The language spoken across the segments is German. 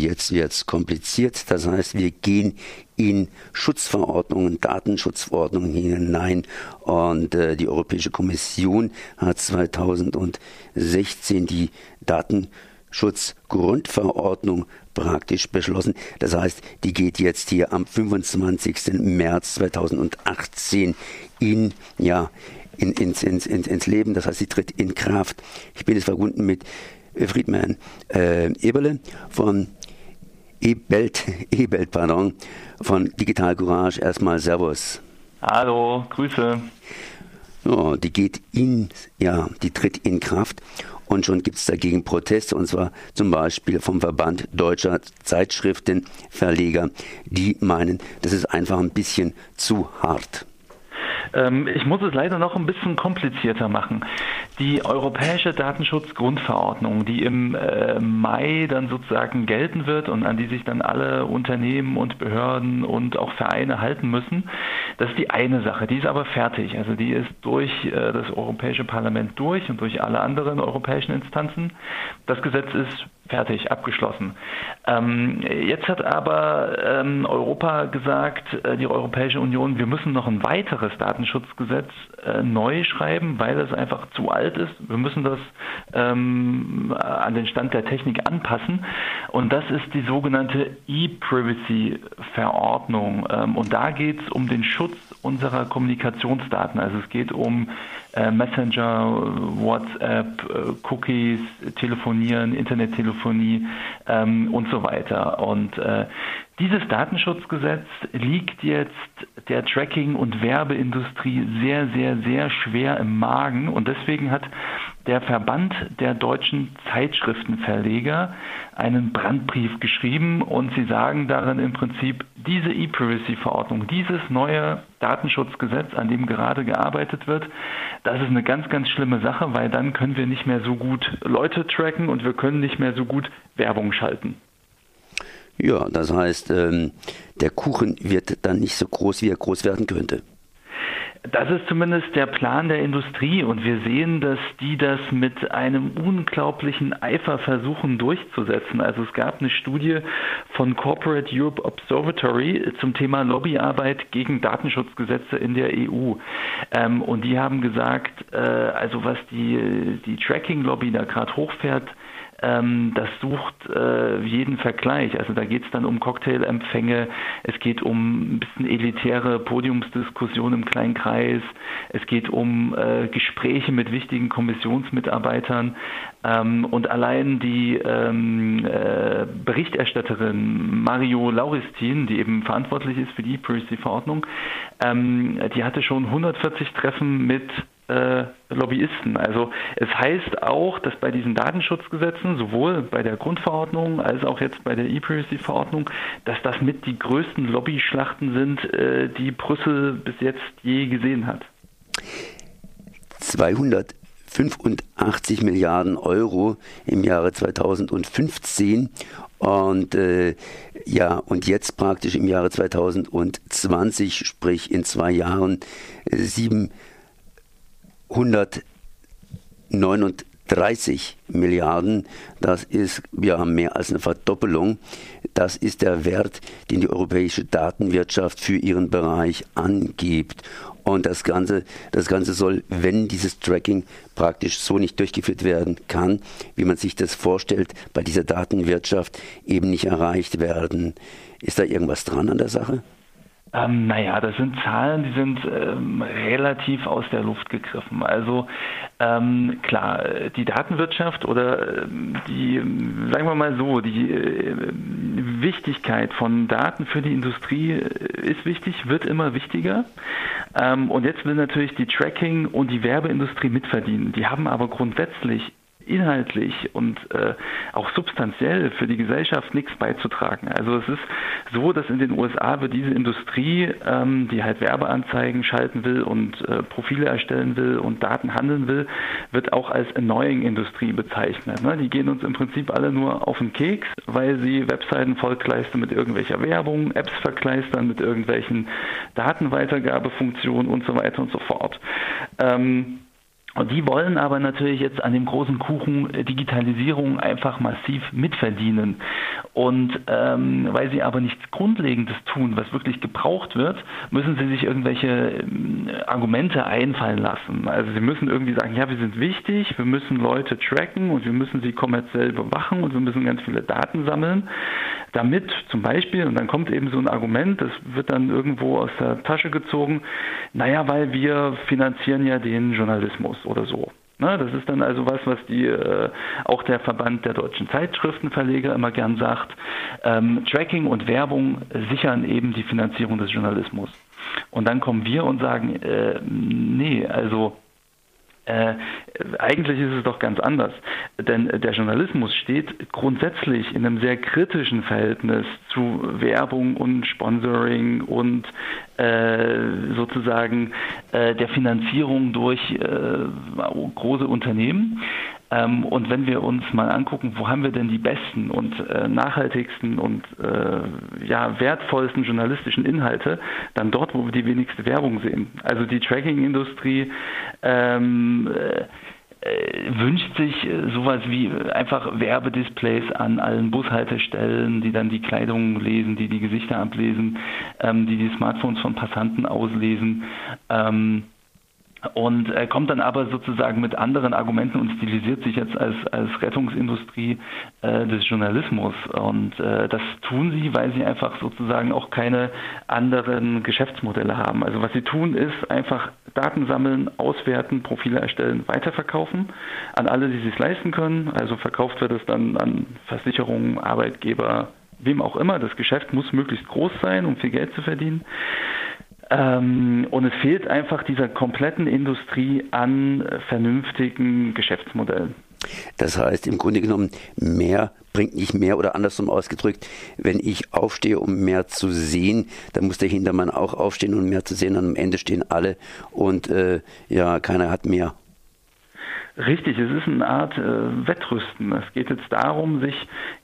jetzt wird es kompliziert. Das heißt, wir gehen in Schutzverordnungen, Datenschutzverordnungen hinein. Und äh, die Europäische Kommission hat 2016 die Datenschutzgrundverordnung praktisch beschlossen. Das heißt, die geht jetzt hier am 25. März 2018 in, ja, in, ins, ins, ins, ins Leben. Das heißt, sie tritt in Kraft. Ich bin jetzt verbunden mit Friedman äh, Eberle von E-Belt, E-Belt, pardon, von Digital Courage. Erstmal Servus. Hallo, Grüße. Ja, die geht in, ja, die tritt in Kraft und schon gibt es dagegen Proteste und zwar zum Beispiel vom Verband deutscher Zeitschriftenverleger, die meinen, das ist einfach ein bisschen zu hart. Ähm, ich muss es leider noch ein bisschen komplizierter machen. Die Europäische Datenschutzgrundverordnung, die im äh, Mai dann sozusagen gelten wird und an die sich dann alle Unternehmen und Behörden und auch Vereine halten müssen, das ist die eine Sache. Die ist aber fertig. Also die ist durch äh, das Europäische Parlament durch und durch alle anderen europäischen Instanzen. Das Gesetz ist fertig, abgeschlossen. Ähm, jetzt hat aber ähm, Europa gesagt, äh, die Europäische Union, wir müssen noch ein weiteres Datenschutzgesetz äh, neu schreiben, weil es einfach zu alt ist. Wir müssen das ähm, an den Stand der Technik anpassen. Und das ist die sogenannte E-Privacy-Verordnung. Ähm, und da geht es um den Schutz unserer Kommunikationsdaten. Also es geht um äh, Messenger, WhatsApp, äh, Cookies, Telefonieren, Internettelefonie ähm, und so weiter. Und äh, dieses Datenschutzgesetz liegt jetzt der Tracking- und Werbeindustrie sehr, sehr, sehr schwer im Magen und deswegen hat der Verband der deutschen Zeitschriftenverleger einen Brandbrief geschrieben und sie sagen darin im Prinzip, diese E-Privacy-Verordnung, dieses neue Datenschutzgesetz, an dem gerade gearbeitet wird, das ist eine ganz, ganz schlimme Sache, weil dann können wir nicht mehr so gut Leute tracken und wir können nicht mehr so gut Werbung schalten. Ja, das heißt, ähm, der Kuchen wird dann nicht so groß, wie er groß werden könnte. Das ist zumindest der Plan der Industrie und wir sehen, dass die das mit einem unglaublichen Eifer versuchen durchzusetzen. Also es gab eine Studie von Corporate Europe Observatory zum Thema Lobbyarbeit gegen Datenschutzgesetze in der EU. Ähm, und die haben gesagt, äh, also was die, die Tracking-Lobby da gerade hochfährt, ähm, das sucht äh, jeden Vergleich. Also da geht es dann um Cocktailempfänge, es geht um ein bisschen elitäre Podiumsdiskussionen im kleinen Kreis, es geht um äh, Gespräche mit wichtigen Kommissionsmitarbeitern ähm, und allein die ähm, äh, Berichterstatterin Mario Lauristin, die eben verantwortlich ist für die Privacy-Verordnung, ähm, die hatte schon 140 Treffen mit äh, Lobbyisten. Also es heißt auch, dass bei diesen Datenschutzgesetzen, sowohl bei der Grundverordnung als auch jetzt bei der E-Privacy-Verordnung, dass das mit die größten Lobbyschlachten sind, äh, die Brüssel bis jetzt je gesehen hat. 285 Milliarden Euro im Jahre 2015 und äh, ja, und jetzt praktisch im Jahre 2020, sprich in zwei Jahren, äh, sieben 139 Milliarden, das ist ja mehr als eine Verdoppelung. Das ist der Wert, den die europäische Datenwirtschaft für ihren Bereich angibt. Und das Ganze, das Ganze soll, wenn dieses Tracking praktisch so nicht durchgeführt werden kann, wie man sich das vorstellt, bei dieser Datenwirtschaft eben nicht erreicht werden. Ist da irgendwas dran an der Sache? Ähm, naja, das sind Zahlen, die sind ähm, relativ aus der Luft gegriffen. Also ähm, klar, die Datenwirtschaft oder ähm, die, sagen wir mal so, die äh, Wichtigkeit von Daten für die Industrie äh, ist wichtig, wird immer wichtiger. Ähm, und jetzt will natürlich die Tracking- und die Werbeindustrie mitverdienen. Die haben aber grundsätzlich inhaltlich und äh, auch substanziell für die Gesellschaft nichts beizutragen. Also es ist so, dass in den USA wird diese Industrie, ähm, die halt Werbeanzeigen schalten will und äh, Profile erstellen will und Daten handeln will, wird auch als Annoying-Industrie bezeichnet. Ne? Die gehen uns im Prinzip alle nur auf den Keks, weil sie Webseiten vollkleistern mit irgendwelcher Werbung, Apps verkleistern mit irgendwelchen Datenweitergabefunktionen und so weiter und so fort. Ähm, Und die wollen aber natürlich jetzt an dem großen Kuchen äh, Digitalisierung einfach massiv mitverdienen. Und ähm, weil sie aber nichts Grundlegendes tun, was wirklich gebraucht wird, müssen sie sich irgendwelche ähm, Argumente einfallen lassen. Also sie müssen irgendwie sagen, ja, wir sind wichtig, wir müssen Leute tracken und wir müssen sie kommerziell bewachen und wir müssen ganz viele Daten sammeln, damit zum Beispiel, und dann kommt eben so ein Argument, das wird dann irgendwo aus der Tasche gezogen, naja, weil wir finanzieren ja den Journalismus oder so. Ne, das ist dann also was, was die äh, auch der Verband der deutschen Zeitschriftenverleger immer gern sagt. Ähm, Tracking und Werbung sichern eben die Finanzierung des Journalismus. Und dann kommen wir und sagen, äh, nee, also äh, eigentlich ist es doch ganz anders, denn der Journalismus steht grundsätzlich in einem sehr kritischen Verhältnis zu Werbung und Sponsoring und äh, sozusagen äh, der Finanzierung durch äh, große Unternehmen. Ähm, und wenn wir uns mal angucken, wo haben wir denn die besten und äh, nachhaltigsten und äh, ja, wertvollsten journalistischen Inhalte, dann dort, wo wir die wenigste Werbung sehen. Also die Tracking-Industrie ähm, äh, wünscht sich äh, sowas wie einfach Werbedisplays an allen Bushaltestellen, die dann die Kleidung lesen, die die Gesichter ablesen, ähm, die die Smartphones von Passanten auslesen. Und äh, kommt dann aber sozusagen mit anderen Argumenten und stilisiert sich jetzt als, als Rettungsindustrie äh, des Journalismus. Und äh, das tun sie, weil sie einfach sozusagen auch keine anderen Geschäftsmodelle haben. Also was sie tun, ist einfach Daten sammeln, auswerten, Profile erstellen, weiterverkaufen an alle, die es leisten können. Also verkauft wird es dann an Versicherungen, Arbeitgeber, wem auch immer. Das Geschäft muss möglichst groß sein, um viel Geld zu verdienen. Ähm, und es fehlt einfach dieser kompletten Industrie an vernünftigen Geschäftsmodellen. Das heißt, im Grunde genommen, mehr bringt nicht mehr oder andersrum ausgedrückt, wenn ich aufstehe, um mehr zu sehen, dann muss der Hintermann auch aufstehen, um mehr zu sehen. Und am Ende stehen alle und äh, ja, keiner hat mehr. Richtig, es ist eine Art äh, Wettrüsten. Es geht jetzt darum, sich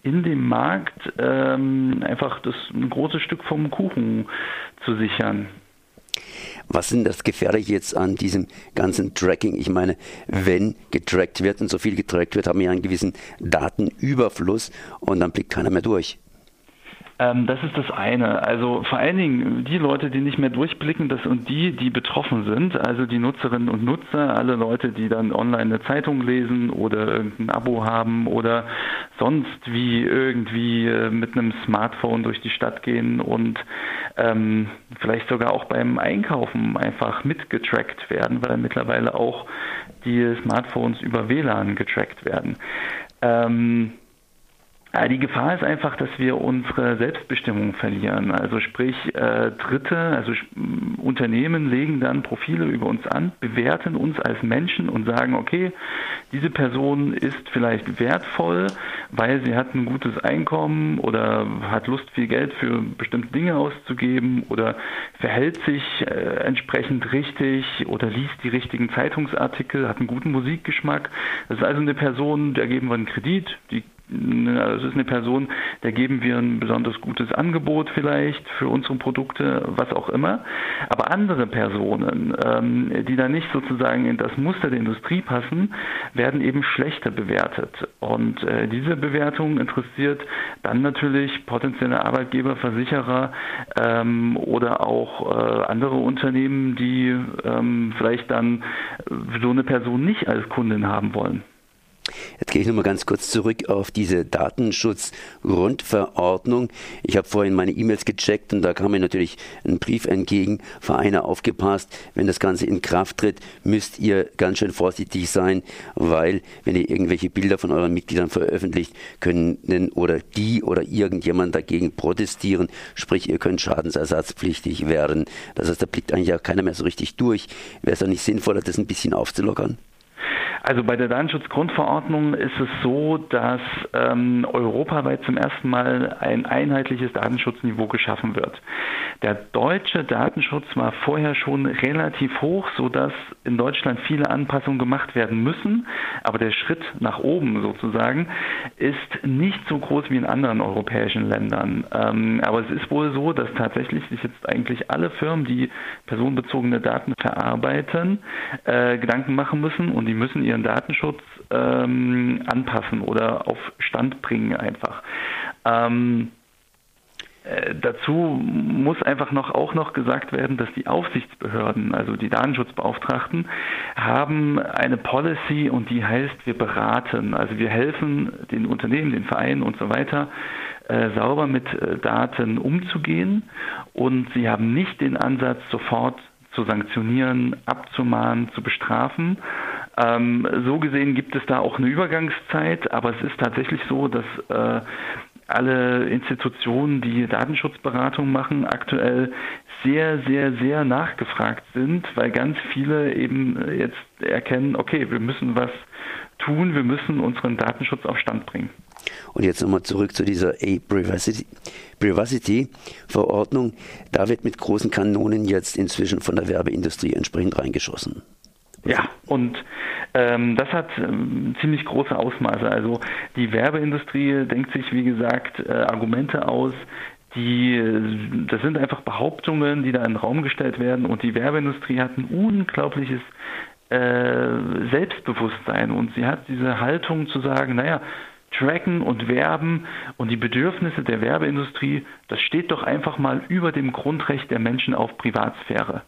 in dem Markt ähm, einfach das, ein großes Stück vom Kuchen zu sichern. Was sind das Gefährliche jetzt an diesem ganzen Tracking? Ich meine, wenn getrackt wird und so viel getrackt wird, haben wir einen gewissen Datenüberfluss und dann blickt keiner mehr durch. Ähm, das ist das eine. Also vor allen Dingen die Leute, die nicht mehr durchblicken, das und die, die betroffen sind, also die Nutzerinnen und Nutzer, alle Leute, die dann online eine Zeitung lesen oder irgendein Abo haben oder sonst wie irgendwie äh, mit einem Smartphone durch die Stadt gehen und ähm, vielleicht sogar auch beim Einkaufen einfach mitgetrackt werden, weil mittlerweile auch die Smartphones über WLAN getrackt werden. Ähm, die Gefahr ist einfach, dass wir unsere Selbstbestimmung verlieren. Also sprich, äh, Dritte, also Unternehmen legen dann Profile über uns an, bewerten uns als Menschen und sagen, okay, diese Person ist vielleicht wertvoll, weil sie hat ein gutes Einkommen oder hat Lust, viel Geld für bestimmte Dinge auszugeben oder verhält sich äh, entsprechend richtig oder liest die richtigen Zeitungsartikel, hat einen guten Musikgeschmack. Das ist also eine Person, der geben wir einen Kredit, die es ist eine Person, der geben wir ein besonders gutes Angebot vielleicht für unsere Produkte, was auch immer. Aber andere Personen, ähm, die da nicht sozusagen in das Muster der Industrie passen, werden eben schlechter bewertet. Und äh, diese Bewertung interessiert dann natürlich potenzielle Arbeitgeber, Versicherer ähm, oder auch äh, andere Unternehmen, die ähm, vielleicht dann so eine Person nicht als Kundin haben wollen. Jetzt gehe ich nochmal ganz kurz zurück auf diese Datenschutzgrundverordnung. Ich habe vorhin meine E-Mails gecheckt und da kam mir natürlich ein Brief entgegen. Vereine aufgepasst, wenn das Ganze in Kraft tritt, müsst ihr ganz schön vorsichtig sein, weil wenn ihr irgendwelche Bilder von euren Mitgliedern veröffentlicht, können oder die oder irgendjemand dagegen protestieren, sprich ihr könnt schadensersatzpflichtig werden. Das heißt, da blickt eigentlich auch keiner mehr so richtig durch. Wäre es doch nicht sinnvoller, das ein bisschen aufzulockern? Also bei der Datenschutzgrundverordnung ist es so, dass ähm, europaweit zum ersten Mal ein einheitliches Datenschutzniveau geschaffen wird. Der deutsche Datenschutz war vorher schon relativ hoch, sodass in Deutschland viele Anpassungen gemacht werden müssen. Aber der Schritt nach oben sozusagen ist nicht so groß wie in anderen europäischen Ländern. Ähm, aber es ist wohl so, dass tatsächlich sich jetzt eigentlich alle Firmen, die personenbezogene Daten verarbeiten, äh, Gedanken machen müssen und die müssen ihr ihren Datenschutz ähm, anpassen oder auf Stand bringen einfach. Ähm, äh, dazu muss einfach noch auch noch gesagt werden, dass die Aufsichtsbehörden, also die Datenschutzbeauftragten, haben eine Policy und die heißt, wir beraten. Also wir helfen den Unternehmen, den Vereinen und so weiter, äh, sauber mit äh, Daten umzugehen und sie haben nicht den Ansatz, sofort zu sanktionieren, abzumahnen, zu bestrafen, ähm, so gesehen gibt es da auch eine Übergangszeit, aber es ist tatsächlich so, dass äh, alle Institutionen, die Datenschutzberatung machen, aktuell sehr, sehr, sehr nachgefragt sind, weil ganz viele eben jetzt erkennen, okay, wir müssen was tun, wir müssen unseren Datenschutz auf Stand bringen. Und jetzt nochmal zurück zu dieser A-Privacy-Verordnung. Da wird mit großen Kanonen jetzt inzwischen von der Werbeindustrie entsprechend reingeschossen. Ja, und ähm, das hat ähm, ziemlich große Ausmaße. Also die Werbeindustrie denkt sich, wie gesagt, äh, Argumente aus, die, das sind einfach Behauptungen, die da in den Raum gestellt werden und die Werbeindustrie hat ein unglaubliches äh, Selbstbewusstsein und sie hat diese Haltung zu sagen, naja, tracken und werben und die Bedürfnisse der Werbeindustrie, das steht doch einfach mal über dem Grundrecht der Menschen auf Privatsphäre.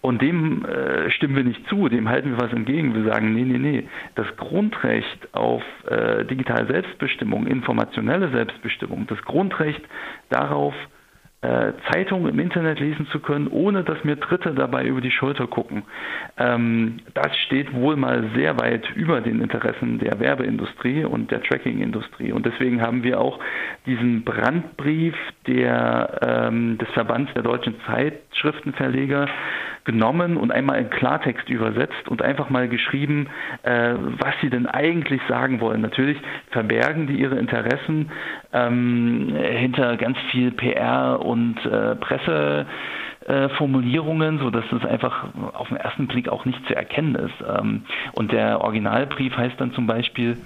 Und dem äh, stimmen wir nicht zu, dem halten wir was entgegen. Wir sagen, nee, nee, nee, das Grundrecht auf äh, digitale Selbstbestimmung, informationelle Selbstbestimmung, das Grundrecht darauf, Zeitungen im Internet lesen zu können, ohne dass mir Dritte dabei über die Schulter gucken. Ähm, das steht wohl mal sehr weit über den Interessen der Werbeindustrie und der Trackingindustrie. Und deswegen haben wir auch diesen Brandbrief der, ähm, des Verbands der deutschen Zeitschriftenverleger genommen und einmal in Klartext übersetzt und einfach mal geschrieben, äh, was sie denn eigentlich sagen wollen. Natürlich verbergen die ihre Interessen ähm, hinter ganz viel PR und äh, Presse. Äh, Formulierungen, so dass es einfach auf den ersten Blick auch nicht zu erkennen ist. Ähm, und der Originalbrief heißt dann zum Beispiel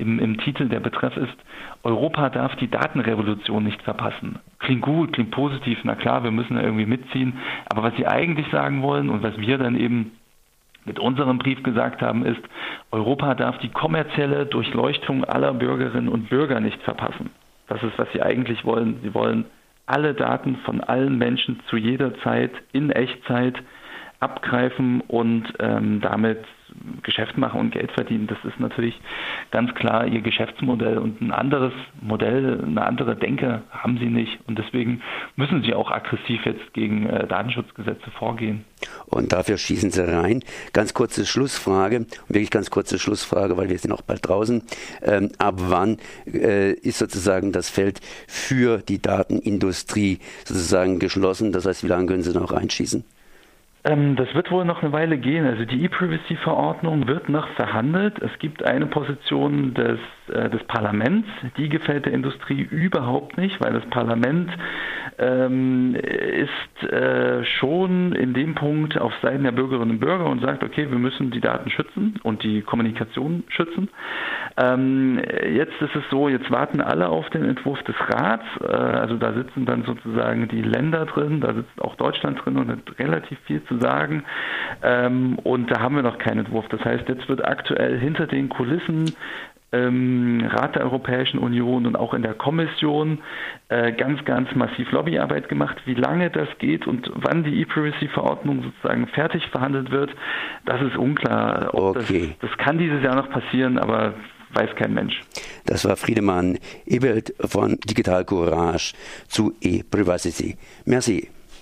im, im Titel, der Betreff ist, Europa darf die Datenrevolution nicht verpassen. Klingt gut, klingt positiv, na klar, wir müssen da irgendwie mitziehen. Aber was sie eigentlich sagen wollen und was wir dann eben mit unserem Brief gesagt haben, ist, Europa darf die kommerzielle Durchleuchtung aller Bürgerinnen und Bürger nicht verpassen. Das ist, was sie eigentlich wollen. Sie wollen alle Daten von allen Menschen zu jeder Zeit in Echtzeit abgreifen und ähm, damit Geschäft machen und Geld verdienen. Das ist natürlich ganz klar ihr Geschäftsmodell und ein anderes Modell, eine andere Denke haben sie nicht und deswegen müssen sie auch aggressiv jetzt gegen äh, Datenschutzgesetze vorgehen. Und dafür schießen sie rein. Ganz kurze Schlussfrage, wirklich ganz kurze Schlussfrage, weil wir sind auch bald draußen. Ähm, ab wann äh, ist sozusagen das Feld für die Datenindustrie sozusagen geschlossen? Das heißt, wie lange können sie noch reinschießen? Ähm, das wird wohl noch eine Weile gehen. Also die E-Privacy-Verordnung wird noch verhandelt. Es gibt eine Position des, äh, des Parlaments, die gefällt der Industrie überhaupt nicht, weil das Parlament ähm, ist äh, schon in dem Punkt auf Seiten der Bürgerinnen und Bürger und sagt, okay, wir müssen die Daten schützen und die Kommunikation schützen. Ähm, jetzt ist es so, jetzt warten alle auf den Entwurf des Rats. Äh, also da sitzen dann sozusagen die Länder drin, da sitzt auch Deutschland drin und hat relativ viel zu sagen. Ähm, und da haben wir noch keinen Entwurf. Das heißt, jetzt wird aktuell hinter den Kulissen ähm, Rat der Europäischen Union und auch in der Kommission äh, ganz, ganz massiv Lobbyarbeit gemacht. Wie lange das geht und wann die E-Privacy-Verordnung sozusagen fertig verhandelt wird, das ist unklar. Okay. Das, das kann dieses Jahr noch passieren, aber weiß kein Mensch. Das war Friedemann Ebelt von Digital Courage zu E-Privacy. Merci.